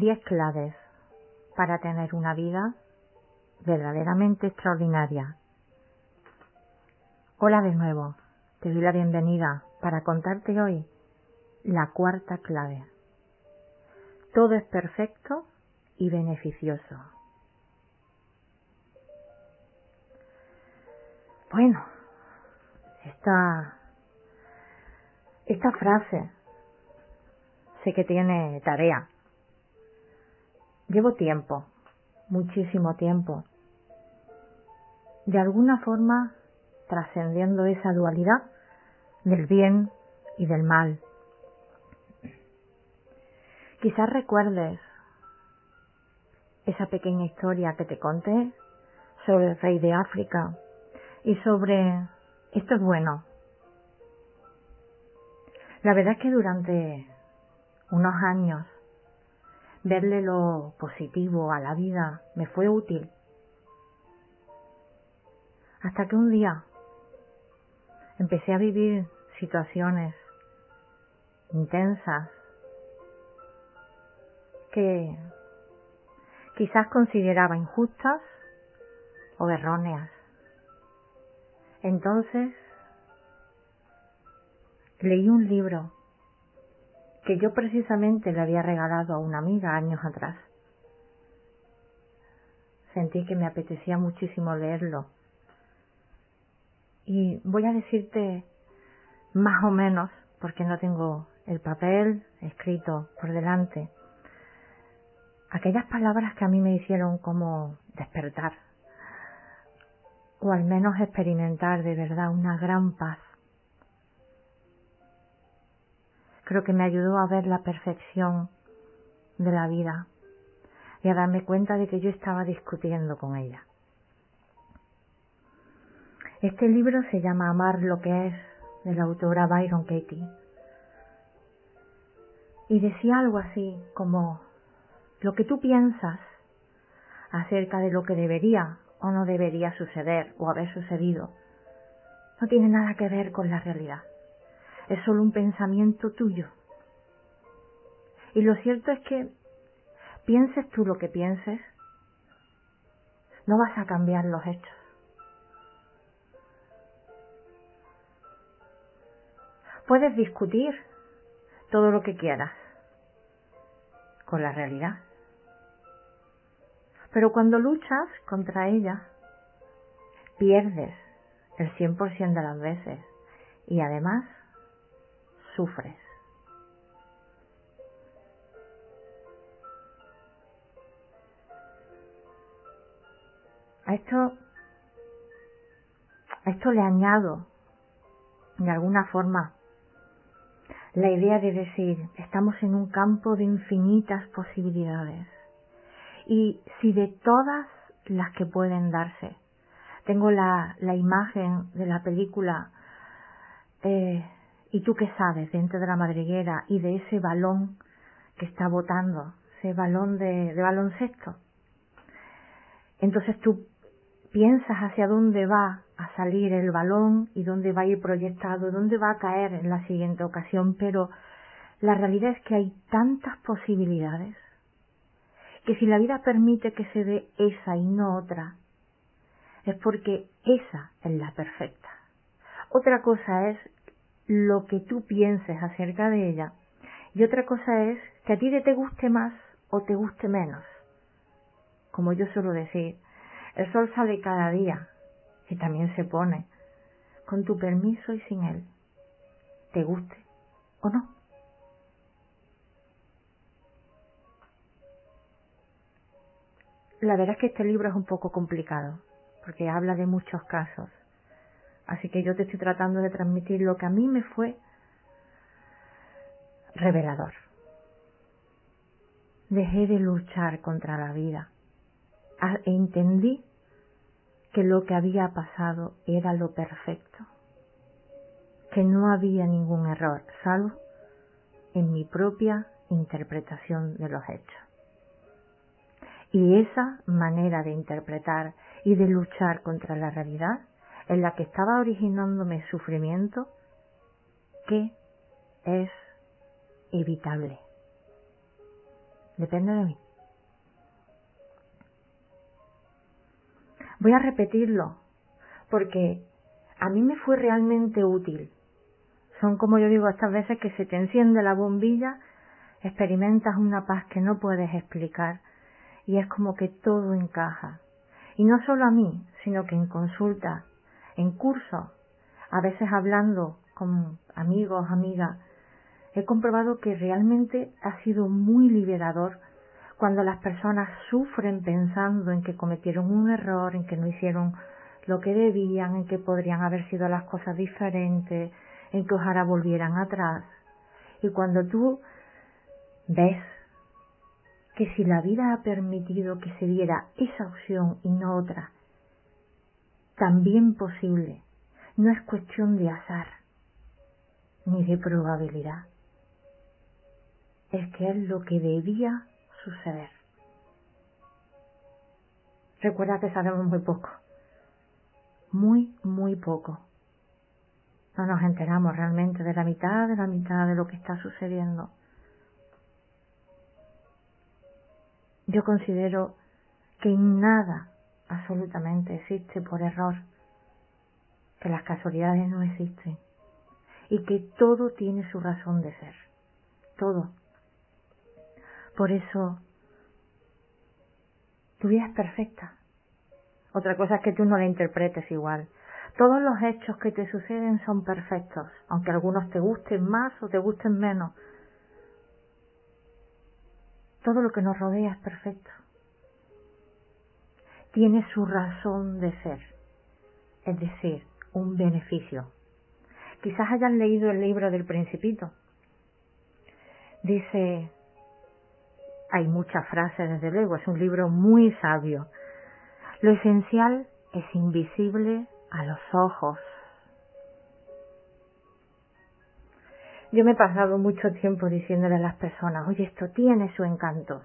10 claves para tener una vida verdaderamente extraordinaria. Hola de nuevo, te doy la bienvenida para contarte hoy la cuarta clave. Todo es perfecto y beneficioso. Bueno, esta, esta frase sé que tiene tarea. Llevo tiempo, muchísimo tiempo, de alguna forma trascendiendo esa dualidad del bien y del mal. Quizás recuerdes esa pequeña historia que te conté sobre el rey de África y sobre esto es bueno. La verdad es que durante unos años, verle lo positivo a la vida me fue útil. Hasta que un día empecé a vivir situaciones intensas que quizás consideraba injustas o erróneas. Entonces leí un libro que yo precisamente le había regalado a una amiga años atrás. Sentí que me apetecía muchísimo leerlo. Y voy a decirte más o menos, porque no tengo el papel escrito por delante, aquellas palabras que a mí me hicieron como despertar, o al menos experimentar de verdad una gran paz creo que me ayudó a ver la perfección de la vida y a darme cuenta de que yo estaba discutiendo con ella. Este libro se llama Amar lo que es, de la autora Byron Katie. Y decía algo así como, lo que tú piensas acerca de lo que debería o no debería suceder o haber sucedido, no tiene nada que ver con la realidad es solo un pensamiento tuyo. Y lo cierto es que pienses tú lo que pienses, no vas a cambiar los hechos. Puedes discutir todo lo que quieras con la realidad. Pero cuando luchas contra ella, pierdes el 100% de las veces y además A esto, a esto le añado, de alguna forma, la idea de decir, estamos en un campo de infinitas posibilidades. Y si de todas las que pueden darse, tengo la, la imagen de la película eh, ¿Y tú qué sabes dentro de la madriguera y de ese balón que está botando, ese balón de, baloncesto? Entonces tú piensas hacia dónde va a salir el balón y dónde va a ir proyectado, dónde va a caer en la siguiente ocasión, pero la realidad es que hay tantas posibilidades que si la vida permite que se dé esa y no otra, es porque esa es la perfecta. Otra cosa es lo que tú pienses acerca de ella. Y otra cosa es que a ti te guste más o te guste menos. Como yo suelo decir, el sol sale cada día y también se pone, con tu permiso y sin él, te guste o no. La verdad es que este libro es un poco complicado, porque habla de muchos casos Así que yo te estoy tratando de transmitir lo que a mí me fue revelador. Dejé de luchar contra la vida e entendí que lo que había pasado era lo perfecto, que no había ningún error, salvo en mi propia interpretación de los hechos. Y esa manera de interpretar y de luchar contra la realidad en la que estaba originándome sufrimiento que es evitable. depende de mí. Voy a repetirlo porque a mí me fue realmente útil. Son como yo digo estas veces que se te enciende la bombilla, experimentas una paz que no puedes explicar y es como que todo encaja. Y no solo a mí, sino que en consulta, en cursos, a veces hablando con amigos, amigas, he comprobado que realmente ha sido muy liberador cuando las personas sufren pensando en que cometieron un error, en que no hicieron lo que debían, en que podrían haber sido las cosas diferentes, en que ojalá volvieran atrás. Y cuando tú ves que si la vida ha permitido que se diera esa opción y no otra, también posible, no es cuestión de azar ni de probabilidad, es que es lo que debía suceder. Recuerda que sabemos muy poco, muy, muy poco. No nos enteramos realmente de la mitad de la mitad de lo que está sucediendo. Yo considero que nada absolutamente existe por error, que las casualidades no existen y que todo tiene su razón de ser. Todo. Por eso, tu vida es perfecta. Otra cosa es que tú no la interpretes igual. Todos los hechos que te suceden son perfectos, aunque algunos te gusten más o te gusten menos. Todo lo que nos rodea es perfecto. Tiene su razón de ser, es decir, un beneficio. Quizás hayan leído el libro del principito. Dice, hay muchas frases desde luego, es un libro muy sabio. Lo esencial es invisible a los ojos. Yo me he pasado mucho tiempo diciéndole a las personas, oye, esto tiene su encanto.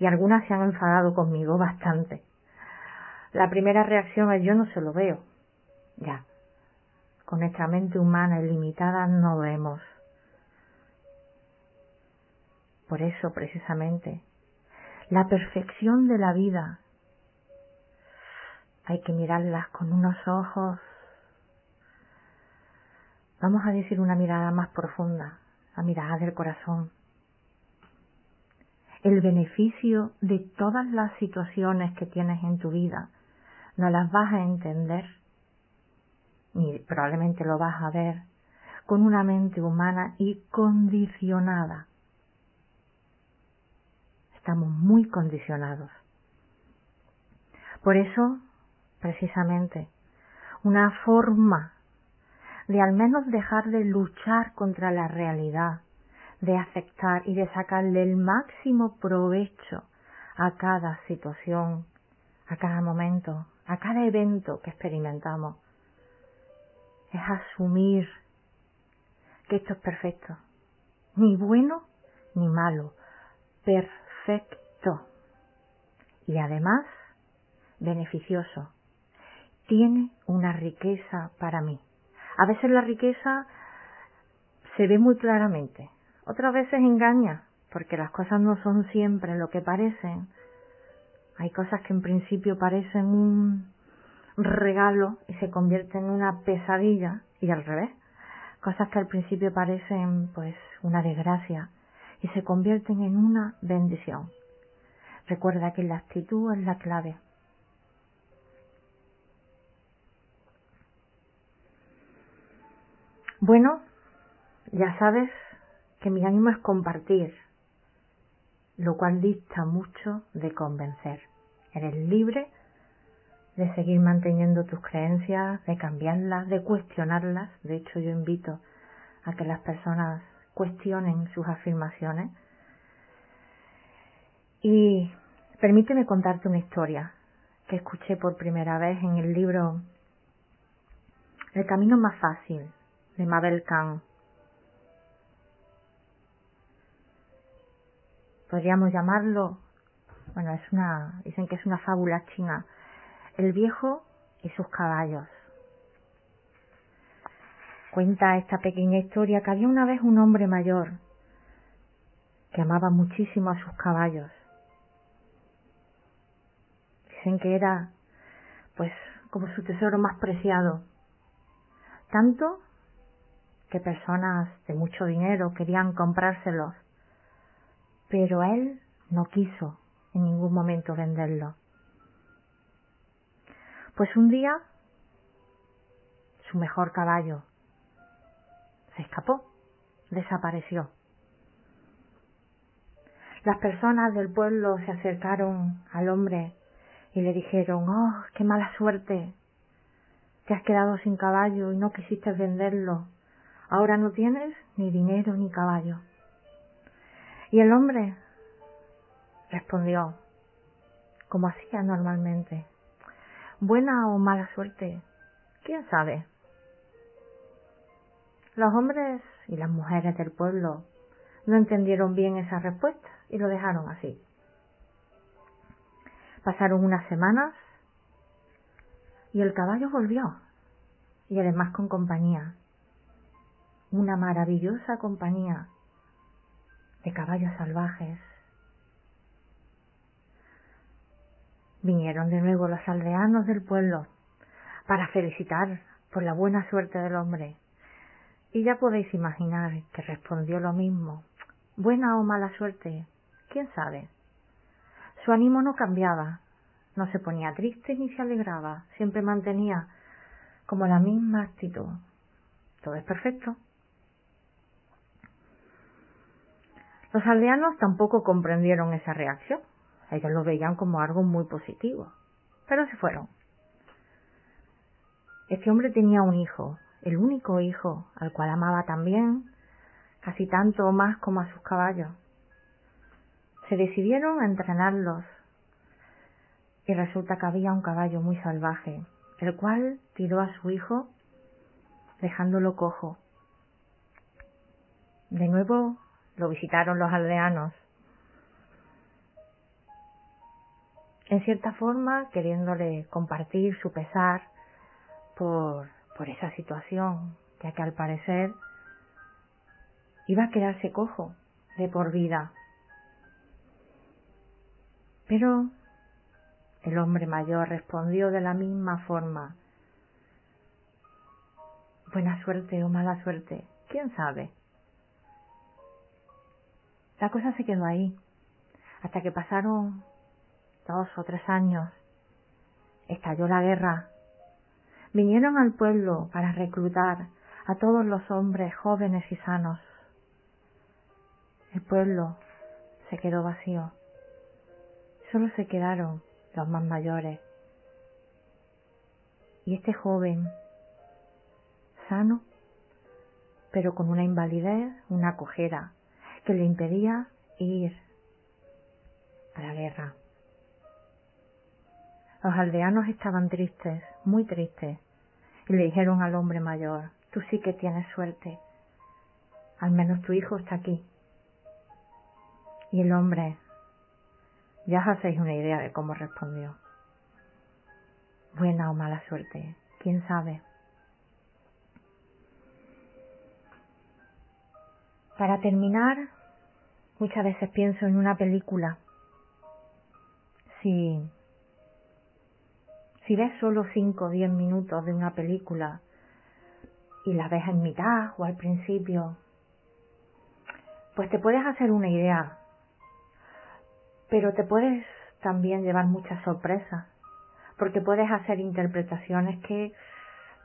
Y algunas se han enfadado conmigo bastante. La primera reacción es yo no se lo veo. Ya. Con nuestra mente humana ilimitada no vemos. Por eso, precisamente, la perfección de la vida hay que mirarlas con unos ojos Vamos a decir una mirada más profunda, la mirada del corazón. El beneficio de todas las situaciones que tienes en tu vida no las vas a entender, ni probablemente lo vas a ver, con una mente humana y condicionada. Estamos muy condicionados. Por eso, precisamente, una forma de al menos dejar de luchar contra la realidad, de aceptar y de sacarle el máximo provecho a cada situación, a cada momento, a cada evento que experimentamos. Es asumir que esto es perfecto, ni bueno ni malo, perfecto y además beneficioso. Tiene una riqueza para mí. A veces la riqueza se ve muy claramente, otras veces engaña, porque las cosas no son siempre lo que parecen. Hay cosas que en principio parecen un regalo y se convierten en una pesadilla y al revés. Cosas que al principio parecen pues una desgracia y se convierten en una bendición. Recuerda que la actitud es la clave. Bueno, ya sabes que mi ánimo es compartir, lo cual dista mucho de convencer. Eres libre de seguir manteniendo tus creencias, de cambiarlas, de cuestionarlas. De hecho, yo invito a que las personas cuestionen sus afirmaciones. Y permíteme contarte una historia que escuché por primera vez en el libro El camino más fácil de Mabel Khan. Podríamos llamarlo, bueno, es una, dicen que es una fábula china, el viejo y sus caballos. Cuenta esta pequeña historia que había una vez un hombre mayor que amaba muchísimo a sus caballos. Dicen que era, pues, como su tesoro más preciado. Tanto que personas de mucho dinero querían comprárselos, pero él no quiso en ningún momento venderlo. Pues un día su mejor caballo se escapó, desapareció. Las personas del pueblo se acercaron al hombre y le dijeron, oh, qué mala suerte, te has quedado sin caballo y no quisiste venderlo. Ahora no tienes ni dinero ni caballo. Y el hombre respondió, como hacía normalmente, buena o mala suerte, quién sabe. Los hombres y las mujeres del pueblo no entendieron bien esa respuesta y lo dejaron así. Pasaron unas semanas y el caballo volvió y además con compañía. Una maravillosa compañía de caballos salvajes. Vinieron de nuevo los aldeanos del pueblo para felicitar por la buena suerte del hombre y ya podéis imaginar que respondió lo mismo. Buena o mala suerte, quién sabe. Su ánimo no cambiaba, no se ponía triste ni se alegraba, siempre mantenía como la misma actitud. Todo es perfecto. Los aldeanos tampoco comprendieron esa reacción. Ellos lo veían como algo muy positivo, pero se fueron. Este hombre tenía un hijo, el único hijo al cual amaba también, casi tanto o más como a sus caballos. Se decidieron a entrenarlos y resulta que había un caballo muy salvaje, el cual tiró a su hijo dejándolo cojo. De nuevo lo visitaron los aldeanos, en cierta forma queriéndole compartir su pesar por por esa situación, ya que al parecer iba a quedarse cojo de por vida. Pero el hombre mayor respondió de la misma forma. Buena suerte o mala suerte, quién sabe. La cosa se quedó ahí, hasta que pasaron dos o tres años. Estalló la guerra vinieron al pueblo para reclutar a todos los hombres jóvenes y sanos. El pueblo se quedó vacío. Solo se quedaron los más mayores. Y este joven, sano, pero con una invalidez, una cojera, que le impedía ir a la guerra. Los aldeanos estaban tristes, muy tristes, y le dijeron al hombre mayor, tú sí que tienes suerte, al menos tu hijo está aquí. Y el hombre, ya os hacéis una idea de cómo respondió. Buena o mala suerte, quién sabe. Para terminar, muchas veces pienso en una película. Si ves solo 5 o 10 minutos de una película y la ves en mitad o al principio, pues te puedes hacer una idea, pero te puedes también llevar muchas sorpresas, porque puedes hacer interpretaciones que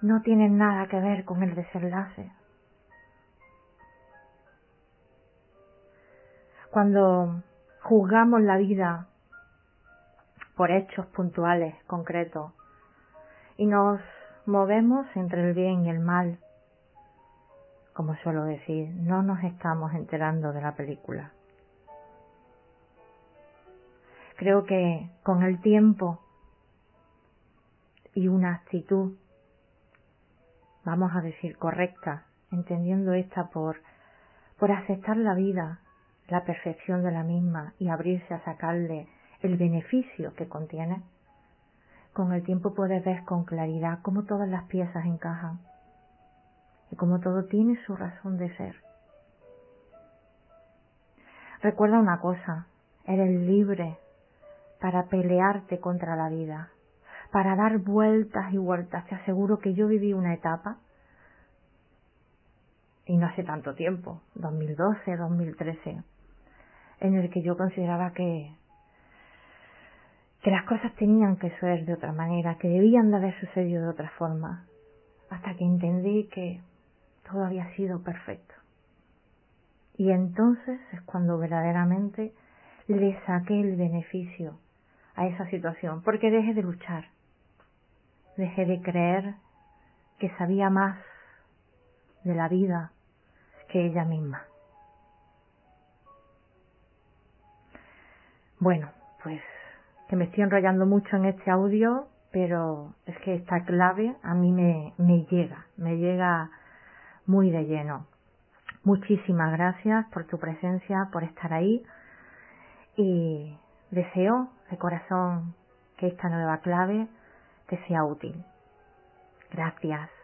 no tienen nada que ver con el desenlace. Cuando juzgamos la vida por hechos puntuales, concretos, y nos movemos entre el bien y el mal. Como suelo decir, no nos estamos enterando de la película. Creo que con el tiempo y una actitud, vamos a decir correcta, entendiendo esta por, por aceptar la vida, la perfección de la misma y abrirse a sacarle el beneficio que contiene, con el tiempo puedes ver con claridad cómo todas las piezas encajan y cómo todo tiene su razón de ser. Recuerda una cosa, eres libre para pelearte contra la vida, para dar vueltas y vueltas. Te aseguro que yo viví una etapa, y no hace tanto tiempo, 2012, 2013, en el que yo consideraba que que las cosas tenían que ser de otra manera, que debían de haber sucedido de otra forma, hasta que entendí que todo había sido perfecto. Y entonces es cuando verdaderamente le saqué el beneficio a esa situación, porque dejé de luchar, dejé de creer que sabía más de la vida que ella misma. Bueno, pues que me estoy enrollando mucho en este audio, pero es que esta clave a mí me, me llega, me llega muy de lleno. Muchísimas gracias por tu presencia, por estar ahí y deseo de corazón que esta nueva clave te sea útil. Gracias.